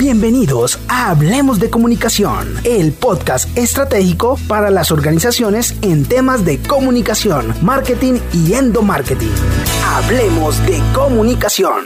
Bienvenidos a Hablemos de Comunicación, el podcast estratégico para las organizaciones en temas de comunicación, marketing y endomarketing. Hablemos de comunicación.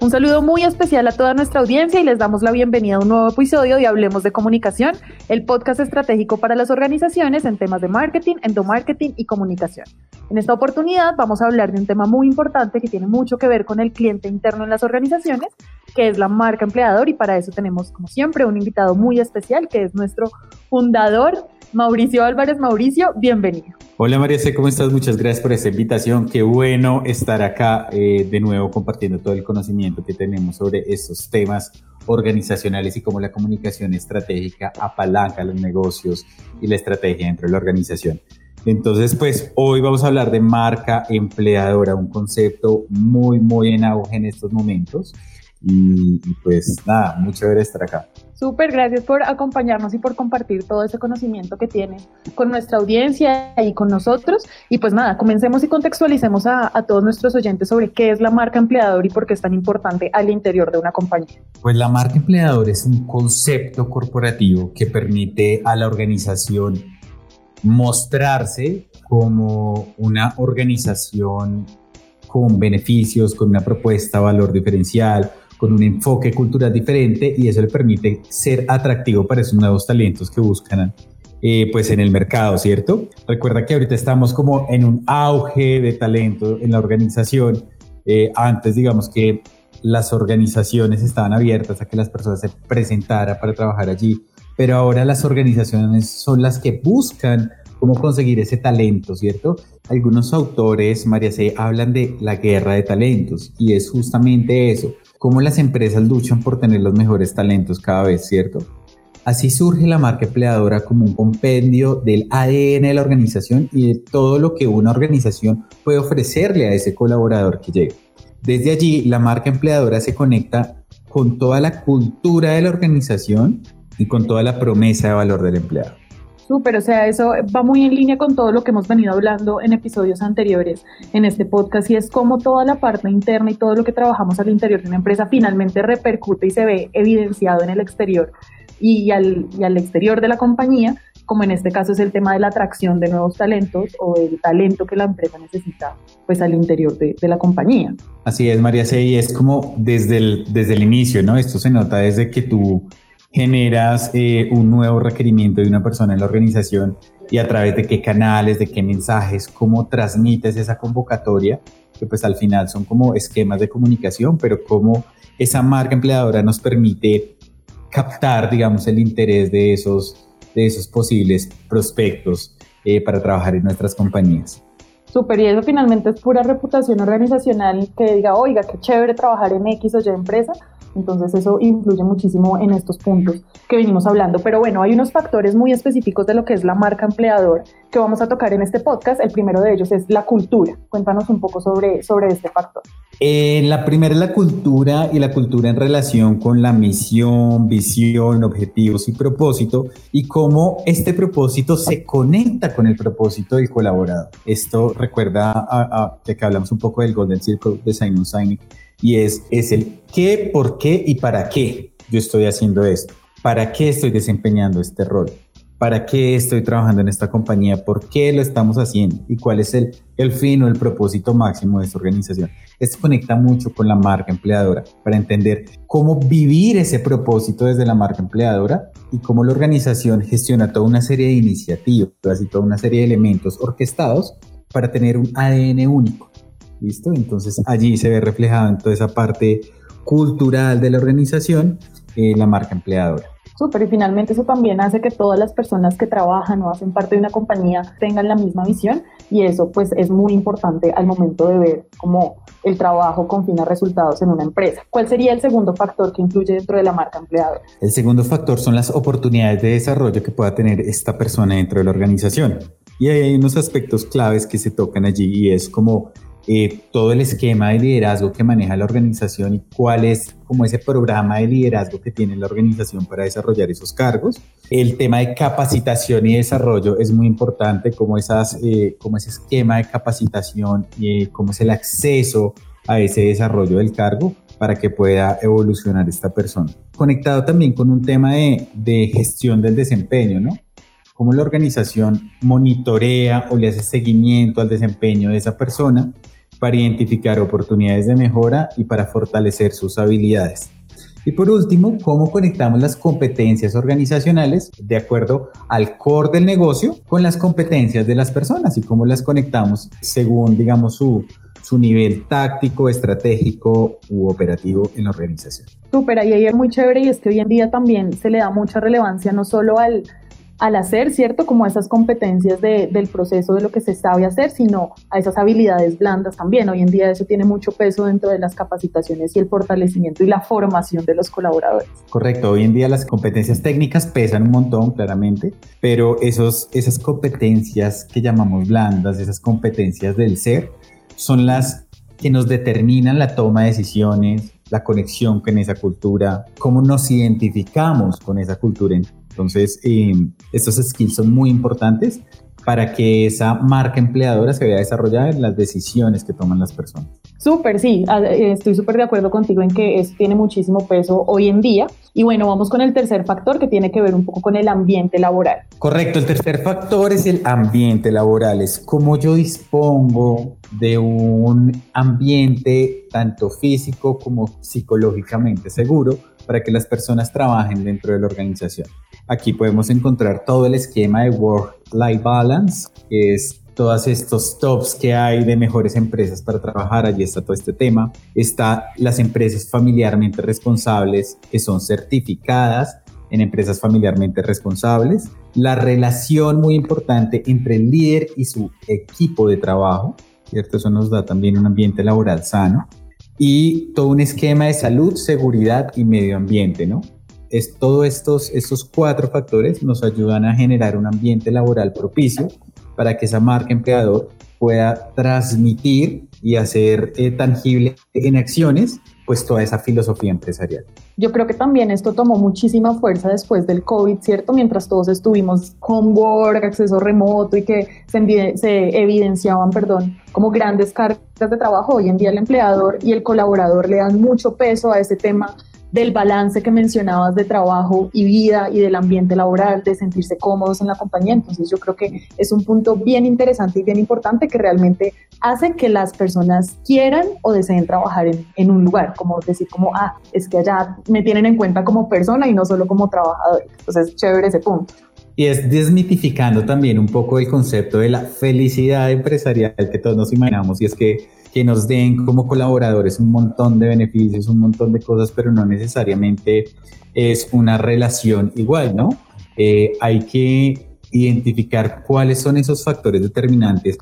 Un saludo muy especial a toda nuestra audiencia y les damos la bienvenida a un nuevo episodio de Hablemos de Comunicación, el podcast estratégico para las organizaciones en temas de marketing, endomarketing y comunicación. En esta oportunidad vamos a hablar de un tema muy importante que tiene mucho que ver con el cliente interno en las organizaciones, que es la marca empleador y para eso tenemos como siempre un invitado muy especial que es nuestro fundador, Mauricio Álvarez. Mauricio, bienvenido. Hola María C, ¿cómo estás? Muchas gracias por esta invitación. Qué bueno estar acá eh, de nuevo compartiendo todo el conocimiento que tenemos sobre estos temas organizacionales y cómo la comunicación estratégica apalanca los negocios y la estrategia dentro de la organización. Entonces, pues hoy vamos a hablar de marca empleadora, un concepto muy, muy en auge en estos momentos. Y, pues nada, mucho ver estar acá. Súper, gracias por acompañarnos y por compartir todo ese conocimiento que tienes con nuestra audiencia y con nosotros. Y pues nada, comencemos y contextualicemos a, a, todos nuestros oyentes sobre qué es la marca empleador y por qué es tan importante al interior de una compañía. Pues la marca empleador es un concepto corporativo que permite a la organización mostrarse como una organización con beneficios, con una propuesta, valor diferencial, con un enfoque cultural diferente y eso le permite ser atractivo para esos nuevos talentos que buscan eh, pues en el mercado, ¿cierto? Recuerda que ahorita estamos como en un auge de talento en la organización. Eh, antes, digamos que las organizaciones estaban abiertas a que las personas se presentaran para trabajar allí, pero ahora las organizaciones son las que buscan cómo conseguir ese talento, ¿cierto? Algunos autores, María C., hablan de la guerra de talentos y es justamente eso cómo las empresas luchan por tener los mejores talentos cada vez, ¿cierto? Así surge la marca empleadora como un compendio del ADN de la organización y de todo lo que una organización puede ofrecerle a ese colaborador que llega. Desde allí, la marca empleadora se conecta con toda la cultura de la organización y con toda la promesa de valor del empleado. Súper, o sea, eso va muy en línea con todo lo que hemos venido hablando en episodios anteriores en este podcast y es como toda la parte interna y todo lo que trabajamos al interior de una empresa finalmente repercute y se ve evidenciado en el exterior y al, y al exterior de la compañía, como en este caso es el tema de la atracción de nuevos talentos o el talento que la empresa necesita pues al interior de, de la compañía. Así es, María C. Y es como desde el, desde el inicio, ¿no? Esto se nota desde que tú generas eh, un nuevo requerimiento de una persona en la organización y a través de qué canales, de qué mensajes, cómo transmites esa convocatoria, que pues al final son como esquemas de comunicación, pero cómo esa marca empleadora nos permite captar, digamos, el interés de esos, de esos posibles prospectos eh, para trabajar en nuestras compañías. Súper, y eso finalmente es pura reputación organizacional que diga, oiga, qué chévere trabajar en X o Y empresa, entonces eso influye muchísimo en estos puntos que venimos hablando. Pero bueno, hay unos factores muy específicos de lo que es la marca empleador que vamos a tocar en este podcast. El primero de ellos es la cultura. Cuéntanos un poco sobre, sobre este factor. Eh, la primera es la cultura y la cultura en relación con la misión, visión, objetivos y propósito y cómo este propósito se conecta con el propósito del colaborador. Esto recuerda a, a que hablamos un poco del Golden Circle de Simon Sinek y es, es el qué, por qué y para qué yo estoy haciendo esto. ¿Para qué estoy desempeñando este rol? ¿Para qué estoy trabajando en esta compañía? ¿Por qué lo estamos haciendo? ¿Y cuál es el, el fin o el propósito máximo de esta organización? Esto conecta mucho con la marca empleadora para entender cómo vivir ese propósito desde la marca empleadora y cómo la organización gestiona toda una serie de iniciativas y toda una serie de elementos orquestados para tener un ADN único ¿Listo? Entonces allí se ve reflejado en toda esa parte cultural de la organización eh, la marca empleadora. Súper, y finalmente eso también hace que todas las personas que trabajan o hacen parte de una compañía tengan la misma visión y eso pues es muy importante al momento de ver cómo el trabajo confina resultados en una empresa. ¿Cuál sería el segundo factor que influye dentro de la marca empleadora? El segundo factor son las oportunidades de desarrollo que pueda tener esta persona dentro de la organización. Y hay unos aspectos claves que se tocan allí y es como eh, todo el esquema de liderazgo que maneja la organización y cuál es como ese programa de liderazgo que tiene la organización para desarrollar esos cargos. El tema de capacitación y desarrollo es muy importante, como, esas, eh, como ese esquema de capacitación y eh, cómo es el acceso a ese desarrollo del cargo para que pueda evolucionar esta persona. Conectado también con un tema de, de gestión del desempeño, ¿no? Cómo la organización monitorea o le hace seguimiento al desempeño de esa persona para identificar oportunidades de mejora y para fortalecer sus habilidades. Y por último, cómo conectamos las competencias organizacionales de acuerdo al core del negocio con las competencias de las personas y cómo las conectamos según, digamos, su, su nivel táctico, estratégico u operativo en la organización. Súper, ahí es muy chévere y es que hoy en día también se le da mucha relevancia no solo al, al hacer, ¿cierto? Como esas competencias del proceso de lo que se sabe hacer, sino a esas habilidades blandas también. Hoy en día eso tiene mucho peso dentro de las capacitaciones y el fortalecimiento y la formación de los colaboradores. Correcto, hoy en día las competencias técnicas pesan un montón, claramente, pero esos, esas competencias que llamamos blandas, esas competencias del ser, son las que nos determinan la toma de decisiones, la conexión con esa cultura, cómo nos identificamos con esa cultura. Entonces, eh, estos skills son muy importantes para que esa marca empleadora se vea desarrollada en las decisiones que toman las personas. Súper, sí, eh, estoy súper de acuerdo contigo en que eso tiene muchísimo peso hoy en día. Y bueno, vamos con el tercer factor que tiene que ver un poco con el ambiente laboral. Correcto, el tercer factor es el ambiente laboral, es cómo yo dispongo de un ambiente tanto físico como psicológicamente seguro para que las personas trabajen dentro de la organización. Aquí podemos encontrar todo el esquema de Work-Life Balance, que es todos estos tops que hay de mejores empresas para trabajar, allí está todo este tema. Está las empresas familiarmente responsables que son certificadas en empresas familiarmente responsables. La relación muy importante entre el líder y su equipo de trabajo, ¿cierto? Eso nos da también un ambiente laboral sano. Y todo un esquema de salud, seguridad y medio ambiente, ¿no? Es, todos estos, estos cuatro factores nos ayudan a generar un ambiente laboral propicio para que esa marca empleador pueda transmitir y hacer eh, tangible en acciones pues toda esa filosofía empresarial. Yo creo que también esto tomó muchísima fuerza después del COVID, ¿cierto? Mientras todos estuvimos con work, acceso remoto y que se, se evidenciaban, perdón, como grandes cargas de trabajo, hoy en día el empleador y el colaborador le dan mucho peso a ese tema del balance que mencionabas de trabajo y vida y del ambiente laboral, de sentirse cómodos en la compañía. Entonces yo creo que es un punto bien interesante y bien importante que realmente hace que las personas quieran o deseen trabajar en, un lugar, como decir como, ah, es que allá me tienen en cuenta como persona y no solo como trabajador. Entonces, chévere ese punto. Y es desmitificando también un poco el concepto de la felicidad empresarial que todos nos imaginamos y es que que nos den como colaboradores un montón de beneficios, un montón de cosas, pero no necesariamente es una relación igual, ¿no? Eh, hay que identificar cuáles son esos factores determinantes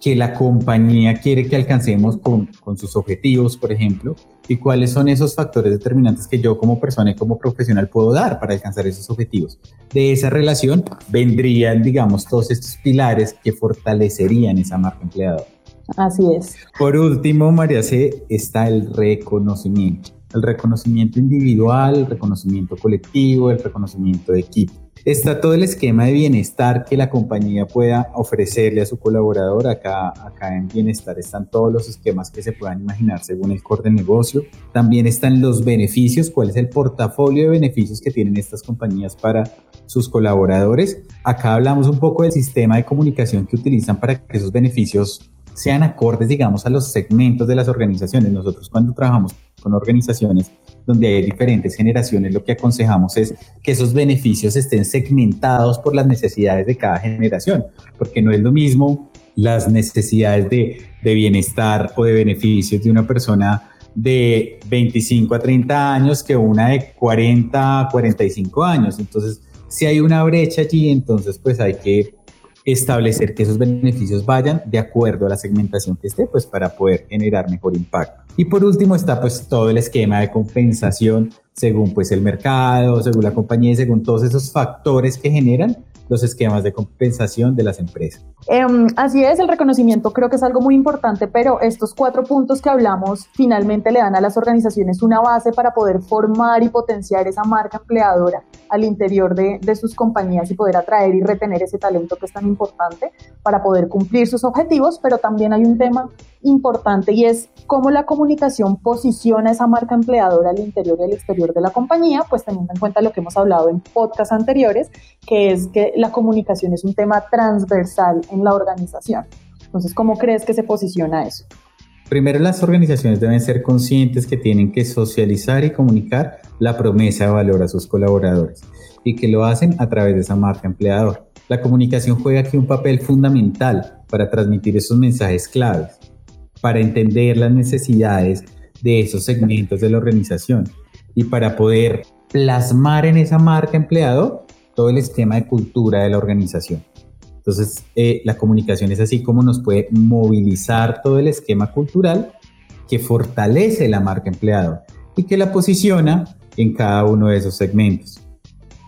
que la compañía quiere que alcancemos con, con, sus objetivos, por ejemplo, y cuáles son esos factores determinantes que yo como persona y como profesional puedo dar para alcanzar esos objetivos. De esa relación vendrían, digamos, todos estos pilares que fortalecerían esa marca empleadora. Así es. Por último, María C, está el reconocimiento. El reconocimiento individual, el reconocimiento colectivo, el reconocimiento de equipo. Está todo el esquema de bienestar que la compañía pueda ofrecerle a su colaborador. Acá, acá en bienestar están todos los esquemas que se puedan imaginar según el core del negocio. También están los beneficios, cuál es el portafolio de beneficios que tienen estas compañías para sus colaboradores. Acá hablamos un poco del sistema de comunicación que utilizan para que esos beneficios sean acordes, digamos, a los segmentos de las organizaciones. Nosotros cuando trabajamos con organizaciones donde hay diferentes generaciones, lo que aconsejamos es que esos beneficios estén segmentados por las necesidades de cada generación, porque no es lo mismo las necesidades de, bienestar o de beneficios de una persona de 25 a 30 años que una de 40 a 45 años. Entonces, si hay una brecha allí, entonces pues hay que establecer que esos beneficios vayan de acuerdo a la segmentación que esté, pues para poder generar mejor impacto. Y por último está pues todo el esquema de compensación según pues el mercado, según la compañía y según todos esos factores que generan los esquemas de compensación de las empresas. Em, así es, el reconocimiento creo que es algo muy importante, pero estos cuatro puntos que hablamos finalmente le dan a las organizaciones una base para poder formar y potenciar esa marca empleadora al interior de, de sus compañías y poder atraer y retener ese talento que es tan importante para poder cumplir sus objetivos, pero también hay un tema importante y es cómo la comunicación posiciona esa marca empleadora al interior y al exterior de la compañía, pues teniendo en cuenta lo que hemos hablado en podcasts anteriores, que es que la comunicación es un tema transversal en la organización. Entonces, ¿cómo crees que se posiciona eso? Primero, las organizaciones deben ser conscientes que tienen que socializar y comunicar la promesa de valor a sus colaboradores y que lo hacen a través de esa marca empleador. La comunicación juega aquí un papel fundamental para transmitir esos mensajes claves, para entender las necesidades de esos segmentos de la organización y para poder plasmar en esa marca empleador todo el esquema de cultura de la organización. Entonces, eh, la comunicación es así como nos puede movilizar todo el esquema cultural que fortalece la marca empleado y que la posiciona en cada uno de esos segmentos.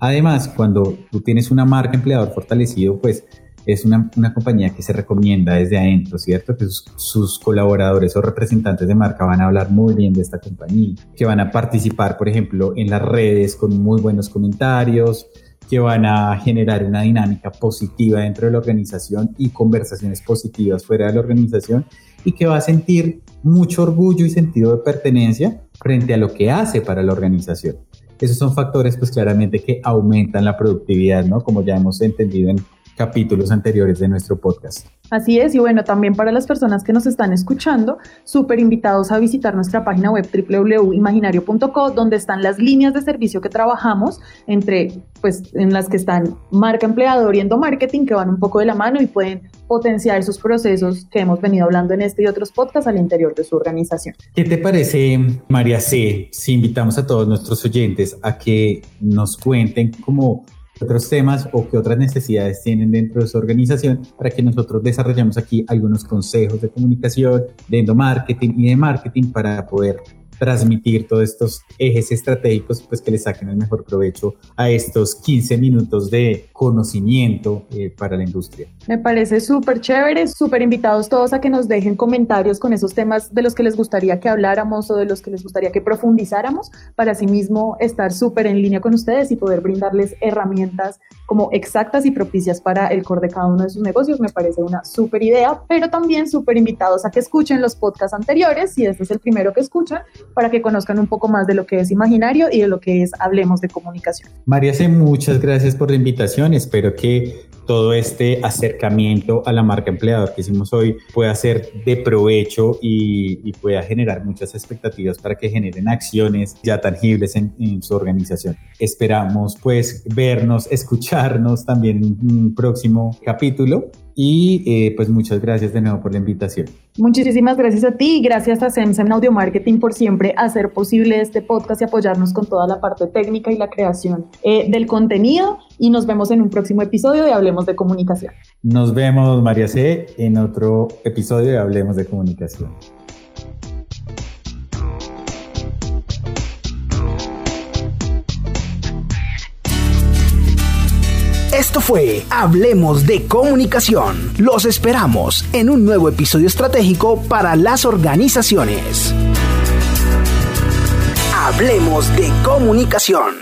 Además, cuando tú tienes una marca empleador fortalecido, pues es una, compañía que se recomienda desde adentro, ¿cierto? Que sus, sus, colaboradores o representantes de marca van a hablar muy bien de esta compañía, que van a participar, por ejemplo, en las redes con muy buenos comentarios, que van a generar una dinámica positiva dentro de la organización y conversaciones positivas fuera de la organización y que va a sentir mucho orgullo y sentido de pertenencia frente a lo que hace para la organización. Esos son factores pues claramente que aumentan la productividad, ¿no? Como ya hemos entendido en capítulos anteriores de nuestro podcast. Así es, y bueno, también para las personas que nos están escuchando, súper invitados a visitar nuestra página web www.imaginario.co, donde están las líneas de servicio que trabajamos, entre, pues, en las que están marca empleador y endomarketing, que van un poco de la mano y pueden potenciar sus procesos que hemos venido hablando en este y otros podcasts al interior de su organización. ¿Qué te parece, María C., si invitamos a todos nuestros oyentes a que nos cuenten cómo otros temas o qué otras necesidades tienen dentro de su organización para que nosotros desarrollemos aquí algunos consejos de comunicación, de endomarketing y de marketing para poder transmitir todos estos ejes estratégicos, pues que le saquen el mejor provecho a estos 15 minutos de conocimiento eh, para la industria. Me parece súper chévere, súper invitados todos a que nos dejen comentarios con esos temas de los que les gustaría que habláramos o de los que les gustaría que profundizáramos para asimismo estar súper en línea con ustedes y poder brindarles herramientas como exactas y propicias para el core de cada uno de sus negocios. Me parece una súper idea, pero también súper invitados a que escuchen los podcasts anteriores, si este es el primero que escuchan, para que conozcan un poco más de lo que es imaginario y de lo que es Hablemos de Comunicación. María muchas gracias por la invitación. Espero que todo este acercamiento a la marca empleador que hicimos hoy pueda ser de provecho y, pueda generar muchas expectativas para que generen acciones ya tangibles en, en, su organización. Esperamos pues vernos, escucharnos también en un próximo capítulo y eh, pues muchas gracias de nuevo por la invitación. Muchísimas gracias a ti y gracias a SEMSEM Audio Marketing por siempre hacer posible este podcast y apoyarnos con toda la parte técnica y la creación eh, del contenido. Y nos vemos en un próximo episodio de Hablemos de Comunicación. Nos vemos, María C., en otro episodio de Hablemos de Comunicación. Esto fue Hablemos de Comunicación. Los esperamos en un nuevo episodio estratégico para las organizaciones. Hablemos de Comunicación.